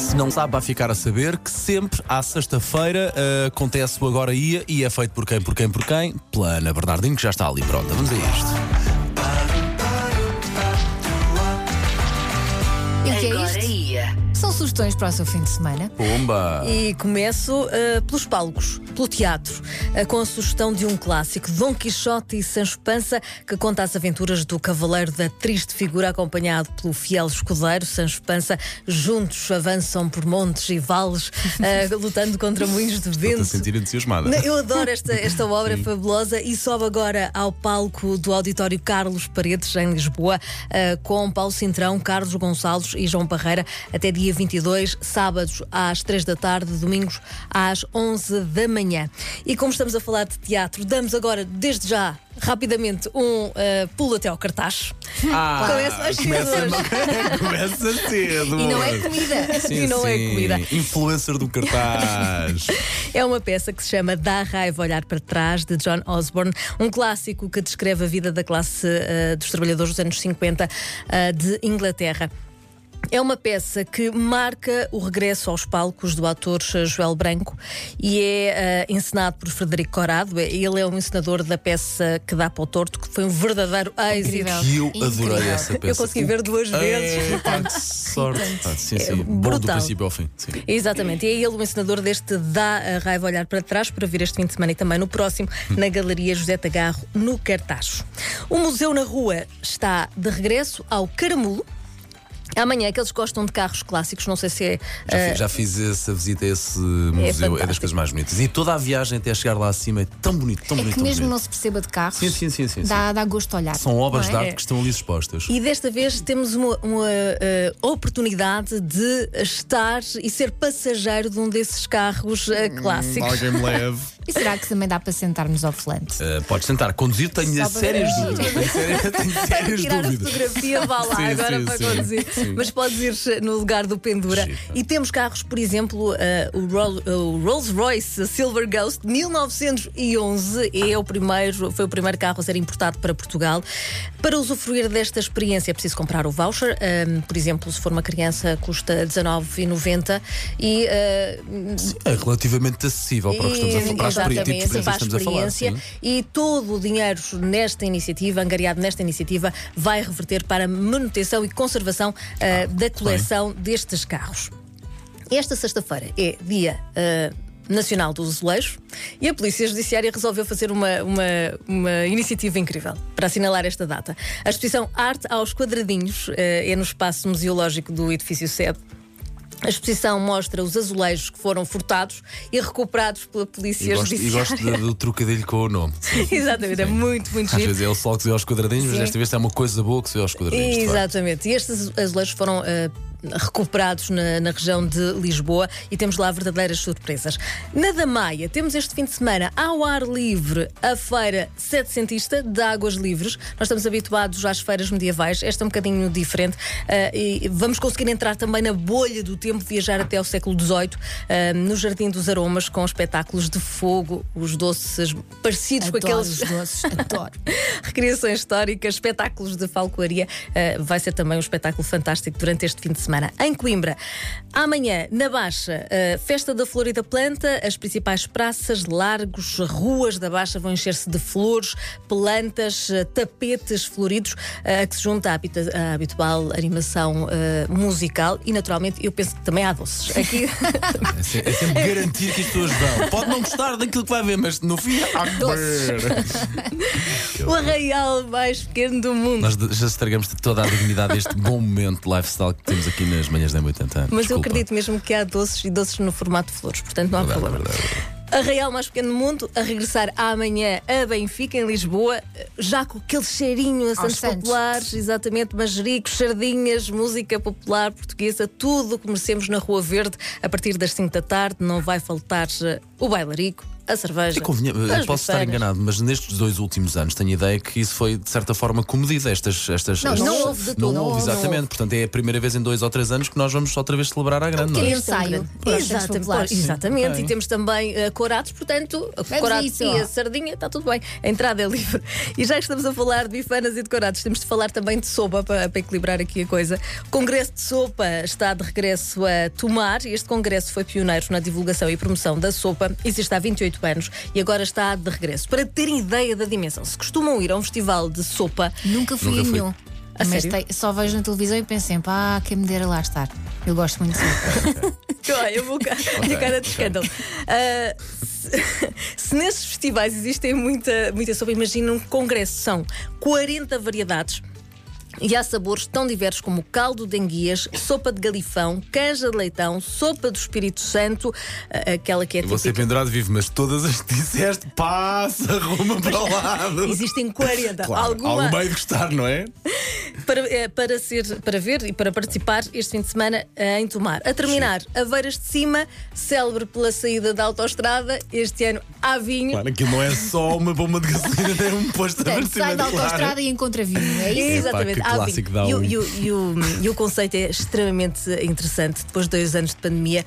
Se não sabe, vai ficar a saber que sempre à sexta-feira uh, acontece o Agora Ia e é feito por quem, por quem, por quem? Pela Ana Bernardinho, que já está ali pronta. Vamos a isto. E o que é Agora isto? ia. São sugestões para o seu fim de semana. Pumba! E começo uh, pelos palcos, pelo teatro, uh, com a sugestão de um clássico, Dom Quixote e Sancho Pança, que conta as aventuras do cavaleiro da triste figura, acompanhado pelo fiel escudeiro Sancho Pança. Juntos avançam por montes e vales, uh, lutando contra moinhos de Estou a vento. sentir entusiasmada. Eu adoro esta, esta obra fabulosa e sobe agora ao palco do Auditório Carlos Paredes, em Lisboa, com Paulo Cintrão, Carlos Gonçalves e João Parreira, até dia 22, sábados às 3 da tarde, domingos às 11 da manhã. E como estamos a falar de teatro, damos agora, desde já, rapidamente, um eh, pulo até ao cartaz. Ah, Começa começa, começa cedo. E não é comida. Sim, E não é sim. comida. Influencer do cartaz. É uma peça que se chama Dá Raiva Olhar para Trás, de John Osborne, um clássico que descreve a vida da classe eh, dos trabalhadores dos anos 50 eh, de Inglaterra. É uma peça que marca o regresso aos palcos do ator Joel Branco e é eh, encenado por Frederico Corado. Ele é um encenador da peça que dá para o torto, que foi um verdadeiro êxito. Incrível. E eu Incrível. adorei essa peça. Eu consegui ver duas vezes. É, pá, que sorte. Pá, sim, sim. É Bom do brutal. princípio ao fim. Sim. Exatamente, e é ele o encenador deste Dá a Raiva Olhar para Trás para vir este fim de semana e também no próximo na Galeria José Tagarro, no Cartacho. O Museu na Rua está de regresso ao Caramulo. Amanhã, aqueles que gostam de carros clássicos, não sei se é. Já, eh, fiz, já fiz essa visita a esse museu, é, das fantástico. coisas mais bonitas. E toda a viagem até chegar lá acima é tão bonito, tão É bonito. que tão mesmo bonito. não se perceba de carros, Sim, sim, sim, sim, sim. Dá, dá gosto de olhar. São obras Não de é? arte que estão ali expostas. E desta vez temos uma, uma, eh, oportunidade de estar e ser passageiro de um desses carros eh, clássicos. Alguém me leve. E será que também dá para sentarmos ao volante? Uh, podes tentar. Conduzir tenho sérias dúvidas. Tenho sérias, tenho sérias tirar a dúvidas. fotografia, vá lá Sim, agora sim, para sim, conduzir. sim. Mas podes ir no lugar do pendura. E temos carros, por exemplo, eh, o, Roll- o Rolls Royce Silver Ghost de 1911 é o primeiro, foi o primeiro carro a ser importado para Portugal. Para usufruir desta experiência é preciso comprar o voucher. Ahm, por exemplo, se for uma criança, custa 19,90 e eh, É relativamente acessível para o que estamos a falar. Tipo Exatamente, experiência para a que estamos a falar. experiência. sim. E todo o dinheiro nesta iniciativa, angariado nesta iniciativa, vai reverter para a manutenção e conservação ah, da coleção destes carros. Esta sexta-feira é dia. ah, Nacional do Azulejo e a Polícia Judiciária resolveu fazer uma, uma, uma iniciativa incrível para assinalar esta data. A exposição Arte aos Quadradinhos ah, é no espaço museológico do edifício sede. A exposição mostra os azulejos que foram furtados e recuperados pela Polícia E gosto, e Judiciária. gosto do, trocadilho com o nome. Sim. Exatamente, é muito, muito Às giro. vezes é o sol que se vê aos quadradinhos, mas Sim. desta vez é uma coisa boa que se vê aos quadradinhos. Exatamente. E estes azulejos foram ah, recuperados na, na região de Lisboa e temos lá verdadeiras surpresas. Na da Maia, temos este fim de semana ao ar livre a feira setecentista de Águas Livres. Nós estamos habituados às feiras medievais, esta é um bocadinho diferente ah, e vamos conseguir entrar também na bolha do tempo, viajar até ao século XVIII, ah, no Jardim dos Aromas, com espetáculos de fogo, os doces parecidos com Adoro aqueles. os doces, adoro. Recriações históricas, espetáculos de falcoaria. Uh, vai ser também um espetáculo fantástico durante este fim de semana. Em Coimbra, amanhã, na Baixa, uh, Festa da Flor e da Planta, as principais praças, largos, ruas da Baixa vão encher-se de flores, plantas, uh, tapetes floridos, uh, que se junta à, habitual animação musical e, naturalmente, eu penso que também há doces. Aqui. É é sempre garantir que as pessoas vão. Pode não gostar daquilo que vai ver, mas no fim há o arraial mais pequeno do mundo. Nós já estragamos toda a dignidade deste bom momento de lifestyle que temos aqui nas manhãs da 80 anos. Mas eu Desculpa. acredito mesmo que há doces e doces no formato de flores, portanto não há Verdade, problema. verdade, verdade. Arraial mais pequeno do mundo, a regressar amanhã a Benfica, em Lisboa, já com aquele cheirinho a Santos Santos. Populares, exatamente, manjericos, sardinhas, música popular portuguesa, tudo o que merecemos na Rua Verde a partir das 5 da tarde. Não vai faltar eh, o bailarico, a cerveja. Eu convinha- posso estar bifanas. enganado, mas nestes dois últimos anos tenho a ideia que isso foi de certa forma comedido. Estas, estas, Não, estas- não houve de não todo, não houve, houve. exatamente. Portanto, é a primeira vez em dois ou três anos que nós vamos outra vez celebrar a grande, não é? pequeno ensaio centros Exatamente, exatamente. E temos também uh, corados, portanto, a corados isso. e a sardinha, está tudo bem, a entrada é livre. E já que estamos a falar de bifanas e de corados, temos de falar também de sopa para, para equilibrar aqui a coisa. O Congresso de Sopa está de regresso a Tomar. Este congresso foi pioneiro na divulgação e promoção da sopa, existe há 28 anos e agora está de regresso. Para terem ideia da dimensão, se costumam ir a um festival de sopa, Nunca fui Nunca a fui. nenhum. A Mas sério? tem- só vejo na televisão e penso sempre, ah, quem me dera lá estar. Eu gosto muito de sopa. Olha, eu vou cá, minha cara de escândalo. Ah, se, se nesses festivais existem muita, muita sopa, imagina um congresso, são 40 variedades. E há sabores tão diversos como caldo de enguias, sopa de galifão, canja de leitão, sopa do Espírito Santo, aquela que é Você típica. pendurado vivo, mas todas as que disseste, passa, arruma para o lado. Existem 40. Claro, Alguma, Algum meio de gostar, não é? para, eh, para, ser, para ver e para participar este fim de semana em Tomar. A terminar, Aveiras de Cima, célebre pela saída da autoestrada, este ano há vinho. Claro, aquilo não é só uma bomba de gasolina, tem um posto abastecimento, sai da claro. autostrada e encontra vinho, é isso? Exatamente, Epá, clássico vinho. dá E, o- e o- e o- e o conceito é extremamente interessante. Depois de dois anos de pandemia,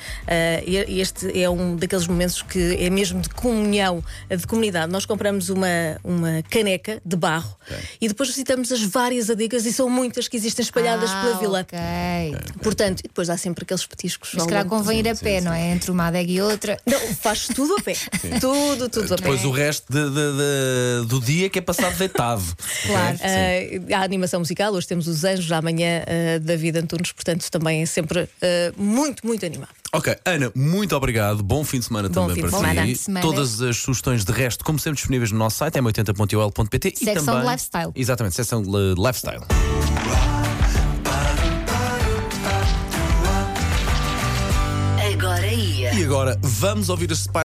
e- este é um daqueles momentos que é mesmo de comunhão, de comunidade. Nós compramos uma, uma caneca de barro e depois visitamos as várias adigas e são muitas que existem espalhadas Ah, pela vila. ok. Portanto, e depois há sempre aqueles petiscos. Mas calhar convém ir a pé, não é? Entre uma adega e outra. Não, faz tudo a pé. Tudo, tudo a pé. Depois o resto de- de- de- do dia que é passado deitado. Claro. Ah, há animação musical, hoje temos os Anjos, amanhã ah, David Antunes, portanto também é sempre ah, muito, muito animado. Ok, Ana, muito obrigado. Bom fim de semana Bom também fim de para semana. ti. Bom fim de semana. Todas as sugestões de resto, como sempre, disponíveis no nosso site, m80.ol.pt e Secção também. de lifestyle. Exatamente, secção de li- lifestyle. Agora ia. E agora vamos ouvir a